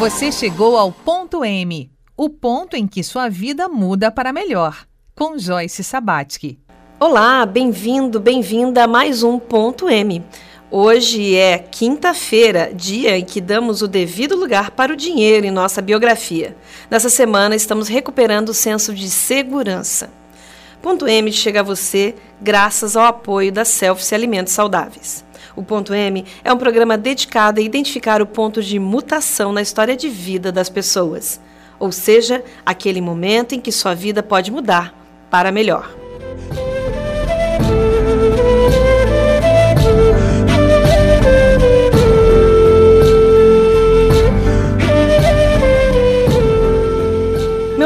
Você chegou ao ponto M, o ponto em que sua vida muda para melhor, com Joyce Sabatsky. Olá, bem-vindo, bem-vinda a mais um ponto M. Hoje é quinta-feira, dia em que damos o devido lugar para o dinheiro em nossa biografia. Nessa semana estamos recuperando o senso de segurança. Ponto M chega a você graças ao apoio da Selfie Alimentos Saudáveis. O Ponto M é um programa dedicado a identificar o ponto de mutação na história de vida das pessoas, ou seja, aquele momento em que sua vida pode mudar para melhor.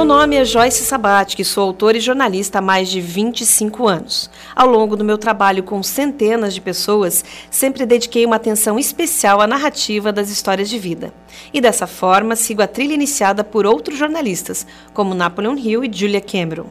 Meu nome é Joyce Sabat, que sou autora e jornalista há mais de 25 anos. Ao longo do meu trabalho com centenas de pessoas, sempre dediquei uma atenção especial à narrativa das histórias de vida. E dessa forma, sigo a trilha iniciada por outros jornalistas, como Napoleon Hill e Julia Cameron.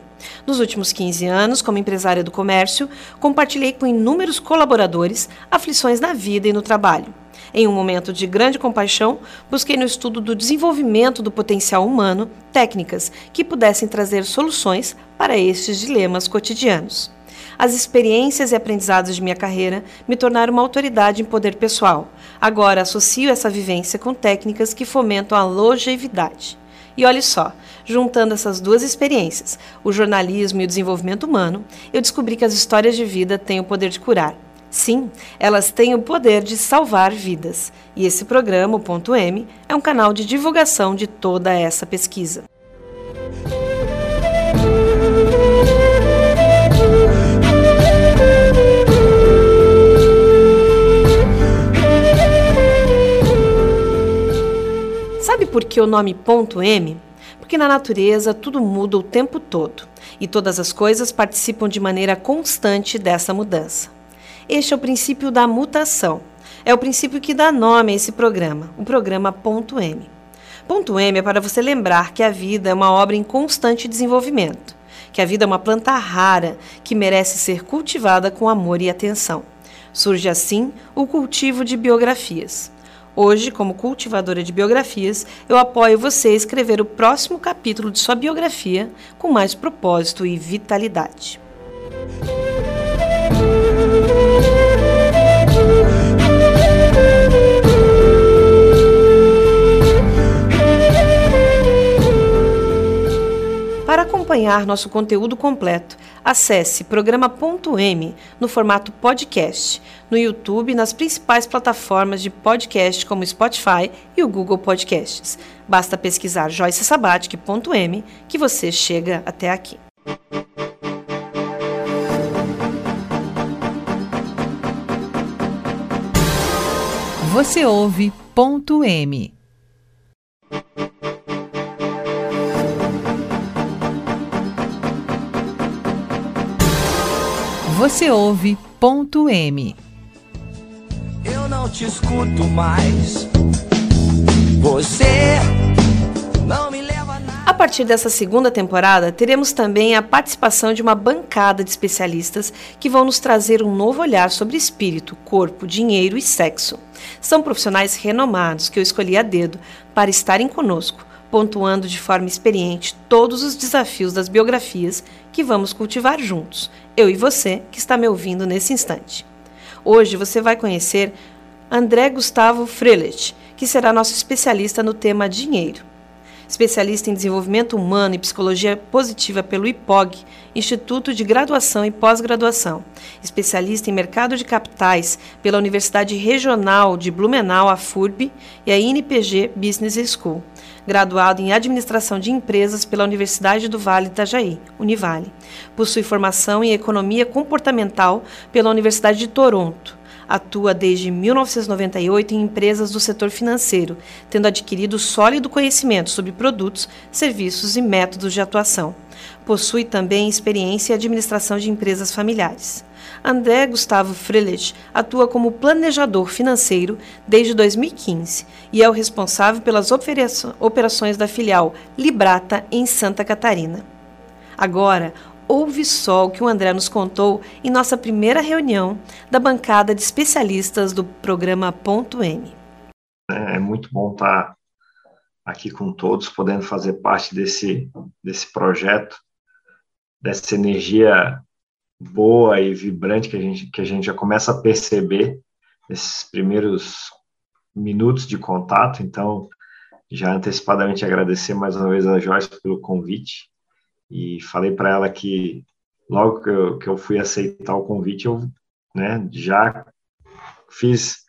Nos últimos 15 anos, como empresária do comércio, compartilhei com inúmeros colaboradores aflições na vida e no trabalho em um momento de grande compaixão, busquei no estudo do desenvolvimento do potencial humano técnicas que pudessem trazer soluções para estes dilemas cotidianos. As experiências e aprendizados de minha carreira me tornaram uma autoridade em poder pessoal. Agora associo essa vivência com técnicas que fomentam a longevidade. E olhe só, juntando essas duas experiências, o jornalismo e o desenvolvimento humano, eu descobri que as histórias de vida têm o poder de curar Sim, elas têm o poder de salvar vidas. E esse programa, o Ponto M, é um canal de divulgação de toda essa pesquisa. Sabe por que o nome ponto M? Porque na natureza tudo muda o tempo todo e todas as coisas participam de maneira constante dessa mudança. Este é o princípio da mutação. É o princípio que dá nome a esse programa, o programa Ponto M. Ponto M é para você lembrar que a vida é uma obra em constante desenvolvimento, que a vida é uma planta rara que merece ser cultivada com amor e atenção. Surge assim o cultivo de biografias. Hoje, como cultivadora de biografias, eu apoio você a escrever o próximo capítulo de sua biografia com mais propósito e vitalidade. Acompanhar nosso conteúdo completo, acesse programa.m no formato podcast, no YouTube e nas principais plataformas de podcast como Spotify e o Google Podcasts. Basta pesquisar joycesabatic.m que você chega até aqui. Você ouve ponto M. Você ouve ponto M. Eu não te escuto mais. Você não me leva nada. A partir dessa segunda temporada, teremos também a participação de uma bancada de especialistas que vão nos trazer um novo olhar sobre espírito, corpo, dinheiro e sexo. São profissionais renomados que eu escolhi a dedo para estarem conosco pontuando de forma experiente todos os desafios das biografias que vamos cultivar juntos, eu e você que está me ouvindo nesse instante. Hoje você vai conhecer André Gustavo Frelet, que será nosso especialista no tema dinheiro. Especialista em desenvolvimento humano e psicologia positiva pelo IPOG, Instituto de Graduação e Pós-Graduação. Especialista em mercado de capitais pela Universidade Regional de Blumenau, a FURB, e a INPG Business School graduado em Administração de Empresas pela Universidade do Vale Itajaí, Univale. Possui formação em Economia Comportamental pela Universidade de Toronto. Atua desde 1998 em empresas do setor financeiro, tendo adquirido sólido conhecimento sobre produtos, serviços e métodos de atuação. Possui também experiência em administração de empresas familiares. André Gustavo Frelich atua como planejador financeiro desde 2015 e é o responsável pelas operações da filial Librata em Santa Catarina. Agora, ouve só o que o André nos contou em nossa primeira reunião da bancada de especialistas do programa Ponto M. É muito bom estar aqui com todos, podendo fazer parte desse, desse projeto, dessa energia boa e vibrante que a gente, que a gente já começa a perceber nesses primeiros minutos de contato. Então, já antecipadamente agradecer mais uma vez a Joyce pelo convite e falei para ela que logo que eu, que eu fui aceitar o convite, eu né, já fiz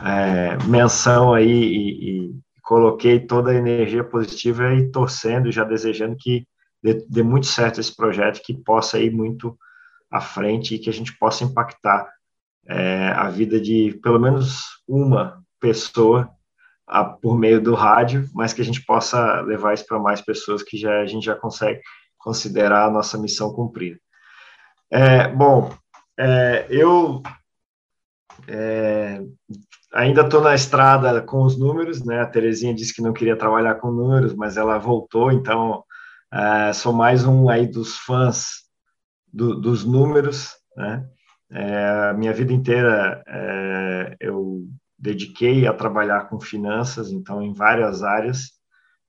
é, menção aí e, e, coloquei toda a energia positiva e torcendo, já desejando que dê, dê, muito certo esse projeto, que possa ir muito à frente e que a gente possa impactar é, a vida de pelo menos uma pessoa a, por meio do rádio, mas que a gente possa levar isso para mais pessoas que já a gente já consegue considerar a nossa missão cumprida. É, bom, é, eu é, ainda estou na estrada com os números, né? A Terezinha disse que não queria trabalhar com números, mas ela voltou, então é, sou mais um aí dos fãs do, dos números, né? É, minha vida inteira é, eu dediquei a trabalhar com finanças, então em várias áreas,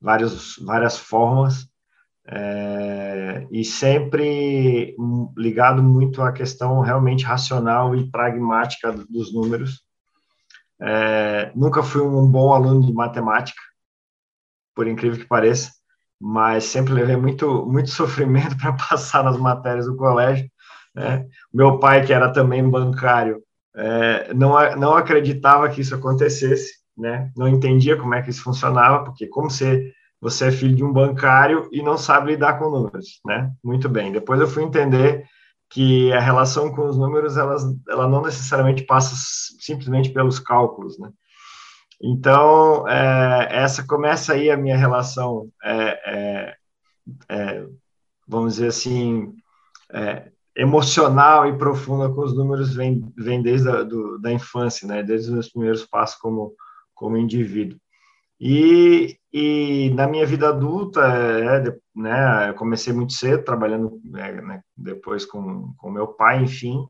várias várias formas, é, e sempre ligado muito à questão realmente racional e pragmática dos números. É, nunca fui um bom aluno de matemática, por incrível que pareça, mas sempre levei muito, muito sofrimento para passar nas matérias do colégio. Né? Meu pai, que era também bancário, é, não, não acreditava que isso acontecesse, né? não entendia como é que isso funcionava, porque como você você é filho de um bancário e não sabe lidar com números, né? Muito bem. Depois eu fui entender que a relação com os números, elas, ela não necessariamente passa simplesmente pelos cálculos, né? Então, é, essa começa aí a minha relação, é, é, é vamos dizer assim, é, emocional e profunda com os números vem, vem desde a do, da infância, né? Desde os meus primeiros passos como, como indivíduo. E, e na minha vida adulta, é, né, eu comecei muito cedo, trabalhando é, né, depois com, com meu pai, enfim,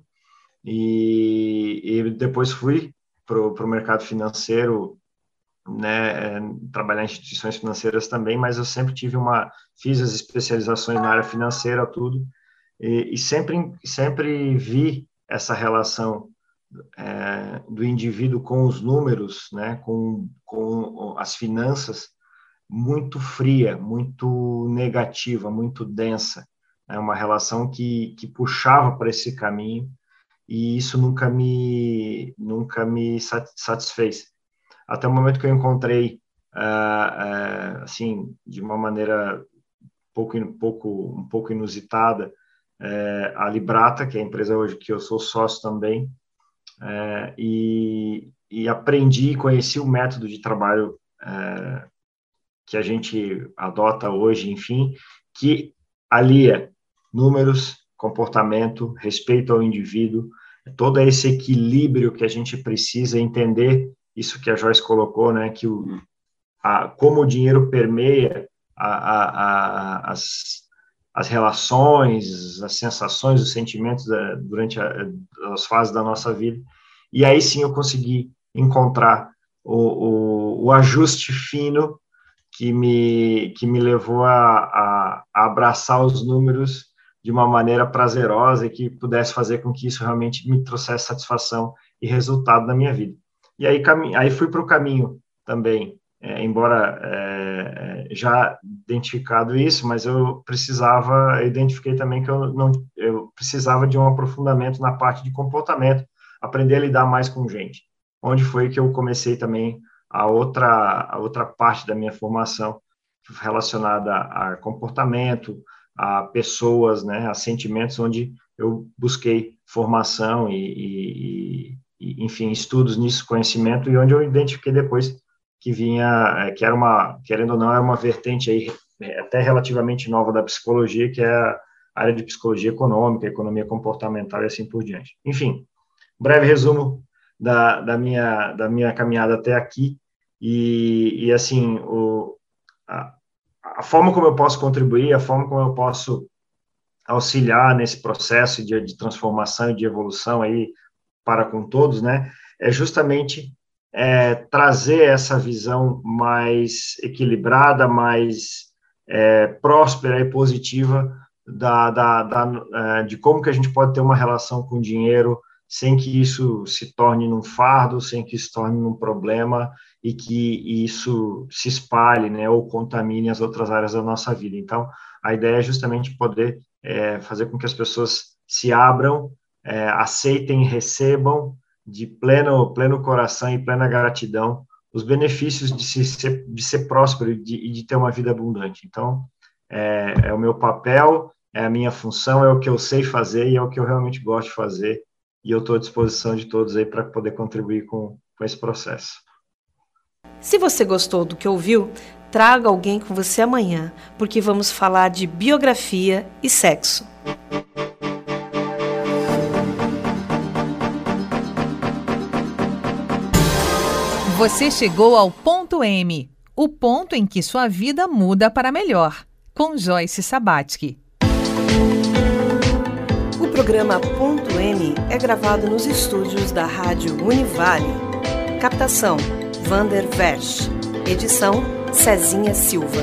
e, e depois fui para o mercado financeiro, né, é, trabalhar em instituições financeiras também, mas eu sempre tive uma, fiz as especializações na área financeira, tudo, e, e sempre, sempre vi essa relação é, do indivíduo com os números, né, com, com as finanças, muito fria, muito negativa, muito densa. É uma relação que, que puxava para esse caminho e isso nunca me nunca me satisfez. Até o momento que eu encontrei, uh, uh, assim, de uma maneira pouco, pouco, um pouco inusitada, uh, a Librata, que é a empresa hoje que eu sou sócio também, é, e, e, aprendi e conheci o método de trabalho é, que a gente adota hoje, enfim, que alia números, comportamento, respeito ao indivíduo, todo esse equilíbrio que a gente precisa entender, isso que a Joyce colocou, né, que o, a, como o dinheiro permeia a, a, as, as relações, as sensações, os sentimentos da, durante a, as fases da nossa vida. E aí sim eu consegui encontrar o, o, o ajuste fino que me, que me levou a, a, a, abraçar os números de uma maneira prazerosa e que pudesse fazer com que isso realmente me trouxesse satisfação e resultado na minha vida. E aí, aí fui para o caminho também é, embora é, é, já identificado isso, mas eu precisava, eu identifiquei também que eu não, eu precisava de um aprofundamento na parte de comportamento, aprender a lidar mais com gente. Onde foi que eu comecei também a outra, a outra parte da minha formação relacionada a comportamento, a pessoas, né, a sentimentos, onde eu busquei formação e, e, e enfim, estudos nisso, conhecimento, e onde eu identifiquei depois que vinha, é, que era uma, querendo ou não, era uma vertente aí é, até relativamente nova da psicologia, que é a área de psicologia econômica, economia comportamental e assim por diante. Enfim, breve resumo da, da, minha, da minha caminhada até aqui, e, e assim, o, a, a forma como eu posso contribuir, a forma como eu posso auxiliar nesse processo de, de transformação e de evolução aí para com todos, né, é justamente é, trazer essa visão mais equilibrada, mais é, próspera e positiva da, da, da, é, de como que a gente pode ter uma relação com o dinheiro sem que isso se torne num fardo, sem que se torne num problema e que isso se espalhe, né, ou contamine as outras áreas da nossa vida. Então, a ideia é justamente poder é, fazer com que as pessoas se abram, é, aceitem recebam de pleno, pleno coração e plena gratidão os benefícios de, se, ser, de ser próspero e de, de, ter uma vida abundante. Então, é, é, o meu papel, é a minha função, é o que eu sei fazer e é o que eu realmente gosto de fazer. E eu estou à disposição de todos aí para poder contribuir com, com esse processo. Se você gostou do que ouviu, traga alguém com você amanhã, porque vamos falar de biografia e sexo. Você chegou ao ponto M, o ponto em que sua vida muda para melhor, com Joyce Sabatsky. O programa Ponto M é gravado nos estúdios da Rádio Univale. Captação: Vander Versch. Edição: Cezinha Silva.